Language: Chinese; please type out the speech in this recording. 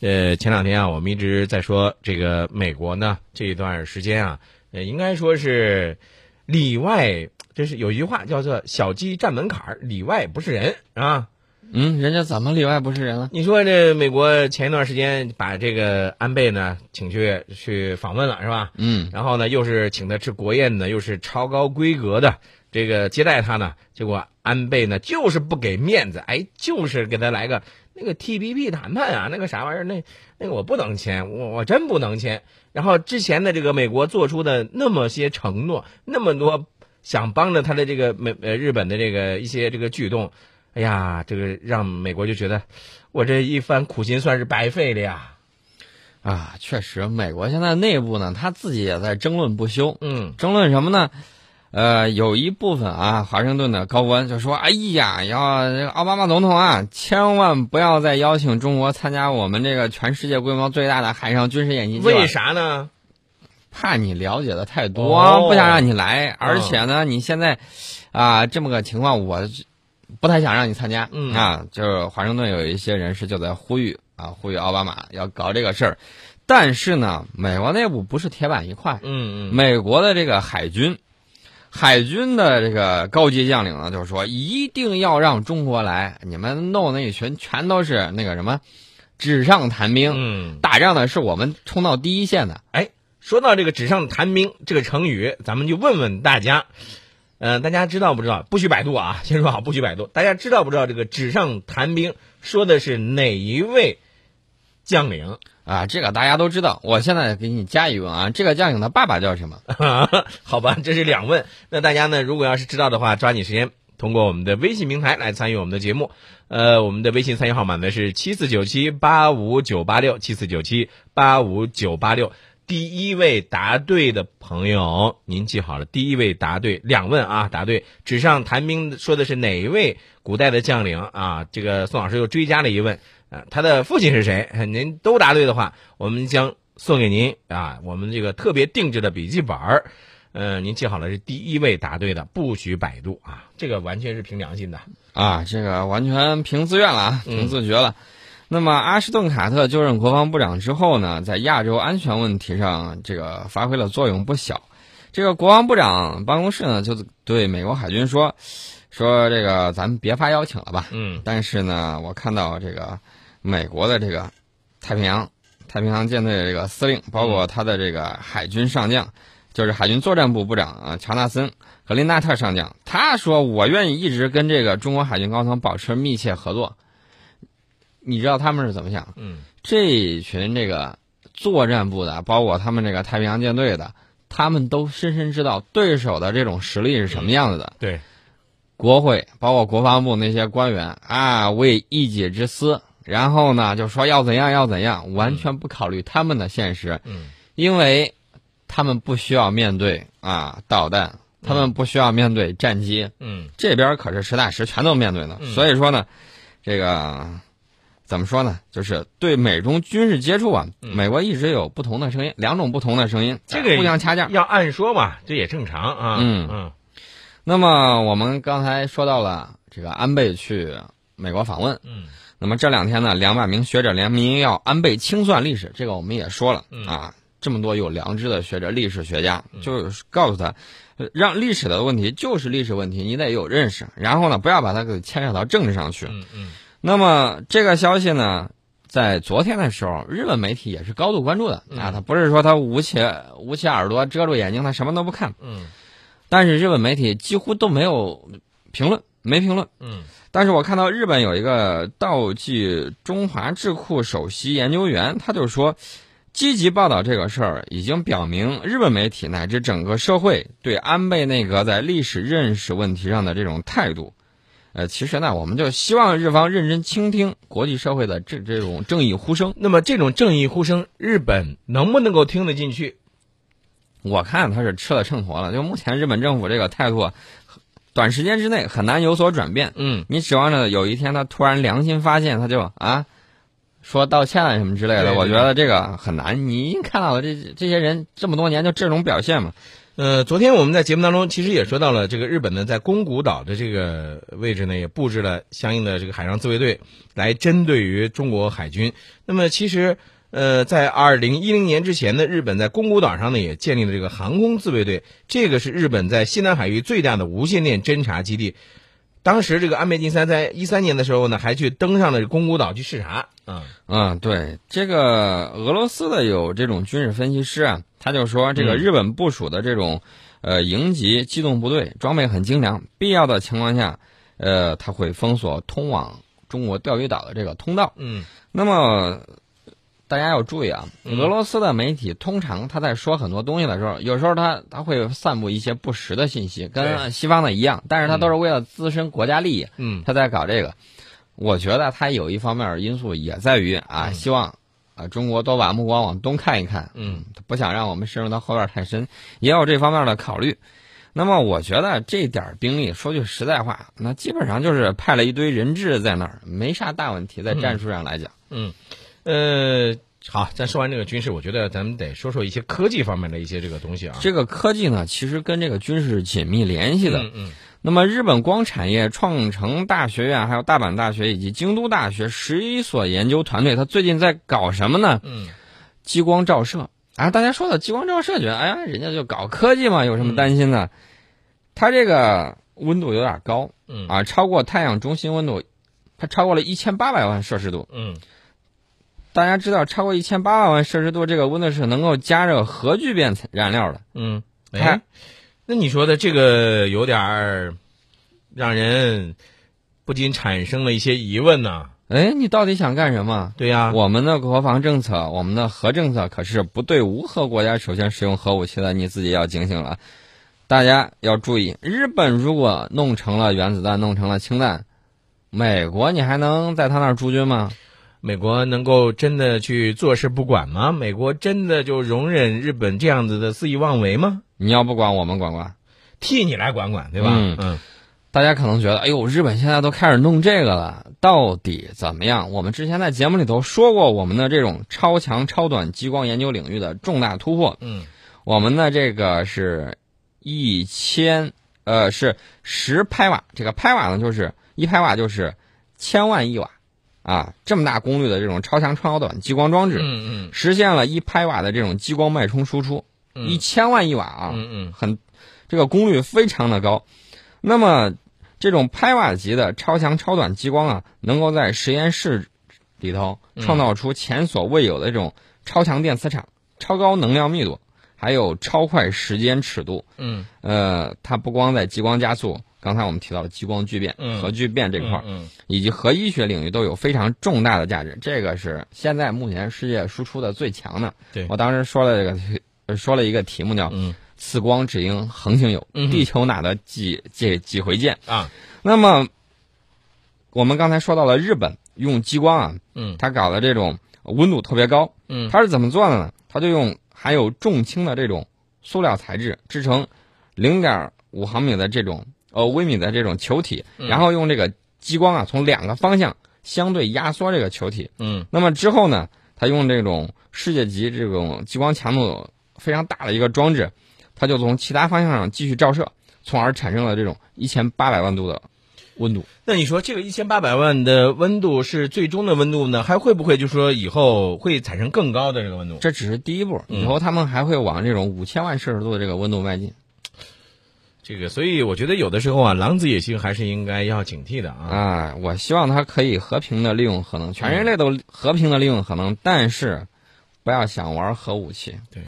呃，前两天啊，我们一直在说这个美国呢这一段时间啊，呃，应该说是里外，这是有一句话叫做“小鸡站门槛儿，里外不是人”啊。嗯，人家怎么里外不是人了？你说这美国前一段时间把这个安倍呢请去去访问了是吧？嗯，然后呢又是请他吃国宴呢，又是超高规格的这个接待他呢，结果安倍呢就是不给面子，哎，就是给他来个那个 T P P 谈判啊，那个啥玩意儿，那那个我不能签，我我真不能签。然后之前的这个美国做出的那么些承诺，那么多想帮着他的这个美呃日本的这个一些这个举动。哎呀，这个让美国就觉得，我这一番苦心算是白费了呀！啊，确实，美国现在内部呢，他自己也在争论不休。嗯，争论什么呢？呃，有一部分啊，华盛顿的高官就说：“哎呀，要奥巴马总统啊，千万不要再邀请中国参加我们这个全世界规模最大的海上军事演习。为啥呢？怕你了解的太多，哦不想让你来。而且呢，你现在啊这么个情况，我不太想让你参加。嗯啊，就是华盛顿有一些人士就在呼吁啊，呼吁奥巴马要搞这个事儿。但是呢，美国内部不是铁板一块。嗯嗯，美国的这个海军，海军的这个高级将领呢，就是说一定要让中国来，你们弄那一群全都是那个什么纸上谈兵，嗯，打仗呢是我们冲到第一线的。哎，说到这个“纸上谈兵”这个成语，咱们就问问大家，呃，大家知道不知道？不许百度啊！先说好，不许百度。大家知道不知道这个“纸上谈兵”说的是哪一位将领？啊，这个大家都知道。我现在给你加一问啊，这个将领的爸爸叫什么？好吧，这是两问。那大家呢，如果要是知道的话，抓紧时间通过我们的微信平台来参与我们的节目。呃，我们的微信参与号码呢是七四九七八五九八六七四九七八五九八六。第一位答对的朋友，您记好了，第一位答对两问啊，答对。纸上谈兵说的是哪一位古代的将领啊？这个宋老师又追加了一问，啊，他的父亲是谁？您都答对的话，我们将送给您啊，我们这个特别定制的笔记本儿。呃，您记好了，是第一位答对的，不许百度啊，这个完全是凭良心的。啊，这个完全凭自愿了啊，凭自觉了。那么，阿什顿·卡特就任国防部长之后呢，在亚洲安全问题上，这个发挥了作用不小。这个国防部长办公室呢，就对美国海军说：“说这个咱们别发邀请了吧。”嗯但是呢，我看到这个美国的这个太平洋太平洋舰队的这个司令，包括他的这个海军上将，就是海军作战部部长啊乔纳森格林纳特上将，他说我愿意一直跟这个中国海军高层保持密切合作。你知道他们是怎么想？嗯这群这个作战部的，包括他们这个太平洋舰队的，他们都深深知道对手的这种实力是什么样子的。对，国会包括国防部那些官员啊，为一己之私，然后呢就说要怎样要怎样，完全不考虑他们的现实，嗯因为他们不需要面对啊导弹，他们不需要面对战机，嗯这边可是实打实全都面对呢。嗯所以说呢，这个怎么说呢？就是对美中军事接触啊，嗯美国一直有不同的声音，两种不同的声音，这个互相掐架。要按说嘛，这也正常啊。嗯嗯那么我们刚才说到了这个安倍去美国访问，嗯那么这两天呢，两百名学者联名要安倍清算历史，这个我们也说了、嗯啊。这么多有良知的学者、历史学家，嗯就是告诉他，呃让历史的问题就是历史问题，你得有认识，然后呢，不要把它给牵扯到政治上去。嗯嗯那么这个消息呢，在昨天的时候，日本媒体也是高度关注的、嗯啊。他不是说他捂起捂起耳朵遮住眼睛，他什么都不看，嗯但是日本媒体几乎都没有评论，没评论。嗯但是我看到日本有一个道济中华智库首席研究员，他就说，积极报道这个事儿，已经表明日本媒体乃至整个社会对安倍内阁在历史认识问题上的这种态度。呃，其实呢，我们就希望日方认真倾听国际社会的这这种正义呼声。那么这种正义呼声，日本能不能够听得进去？我看他是吃了秤砣了，就目前日本政府这个态度啊，短时间之内很难有所转变。嗯你指望着有一天他突然良心发现，他就啊说道歉啊什么之类的，对对我觉得这个很难。你已经看到了这这些人这么多年就这种表现嘛，呃，昨天我们在节目当中其实也说到了，这个日本呢在宫古岛的这个位置呢也布置了相应的这个海上自卫队，来针对于中国海军。那么其实呃在二零一零年之前呢，日本在宫古岛上呢也建立了这个航空自卫队，这个是日本在西南海域最大的无线电侦察基地。当时这个安倍晋三在一三年的时候呢，还去登上了宫古岛去视察。嗯嗯，对，这个俄罗斯的有这种军事分析师啊，他就说这个日本部署的这种呃营级机动部队装备很精良，必要的情况下，呃，他会封锁通往中国钓鱼岛的这个通道。嗯那么大家要注意啊，嗯。俄罗斯的媒体通常他在说很多东西的时候，有时候他他会散布一些不实的信息，跟西方的一样，但是他都是为了自身国家利益，嗯。他在搞这个。我觉得他有一方面因素也在于啊，嗯。希望啊中国多把目光往东看一看，嗯。不想让我们深入到后院太深，也有这方面的考虑。那么我觉得这点儿兵力，说句实在话，那基本上就是派了一堆人质在那儿，没啥大问题，在战术上来讲。嗯，呃，好，咱说完这个军事，我觉得咱们得说说一些科技方面的一些这个东西啊。这个科技呢，其实跟这个军事紧密联系的。嗯嗯那么，日本光产业创成大学院、还有大阪大学以及京都大学十一所研究团队，他最近在搞什么呢？嗯激光照射。啊，大家说到激光照射，觉得哎呀，人家就搞科技嘛，有什么担心呢？它这个温度有点高嗯啊，超过太阳中心温度，它超过了一千八百万摄氏度。嗯大家知道，超过一千八百万摄氏度这个温度是能够加热核聚变燃料的。嗯，哎看，那你说的这个有点儿让人不禁产生了一些疑问呢。哎，你到底想干什么？对呀，我们的国防政策，我们的核政策可是不对无核国家首先使用核武器的，你自己要警醒了。大家要注意，日本如果弄成了原子弹，弄成了氢弹，美国你还能在他那儿驻军吗？美国能够真的去坐视不管吗？美国真的就容忍日本这样子的肆意妄为吗？你要不管，我们管管。替你来管管，对吧？嗯嗯大家可能觉得，哎呦，日本现在都开始弄这个了，到底怎么样？我们之前在节目里头说过，我们的这种超强超短激光研究领域的重大突破。嗯我们的这个是一千，呃，是十拍瓦。这个拍瓦呢，就是一拍瓦就是千万亿瓦，啊，这么大功率的这种超强超短激光装置，嗯实现了一拍瓦的这种激光脉冲输出，嗯。一千万亿瓦啊，嗯嗯。很，这个功率非常的高。那么，这种拍瓦级的超强超短激光啊，能够在实验室里头嗯。创造出前所未有的这种超强电磁场、超高能量密度，还有超快时间尺度。嗯。呃，它不光在激光加速，刚才我们提到的激光聚变、嗯核聚变这块儿，嗯以及核医学领域都有非常重大的价值。这个是现在目前世界输出的最强的。对我当时说了这个说了一个题目叫嗯“此光只应恒星有，地球哪得几几几回见啊”。那么，我们刚才说到了日本用激光啊，嗯它搞的这种温度特别高，嗯它是怎么做的呢？它就用含有重氢的这种塑料材质制成零点五毫米的这种呃微米的这种球体，嗯然后用这个激光啊从两个方向相对压缩这个球体。嗯那么之后呢，它用这种世界级这种激光强度非常大的一个装置，它就从其他方向上继续照射，从而产生了这种一千八百万度的温度。那你说这个一千八百万的温度是最终的温度呢？还会不会就说以后会产生更高的这个温度？这只是第一步，嗯以后他们还会往这种五千万摄氏度的这个温度迈进。这个，所以我觉得有的时候啊，狼子野心还是应该要警惕的啊。啊，我希望它可以和平的利用核能，全人类都和平的利用核能，但是不要想玩核武器。对。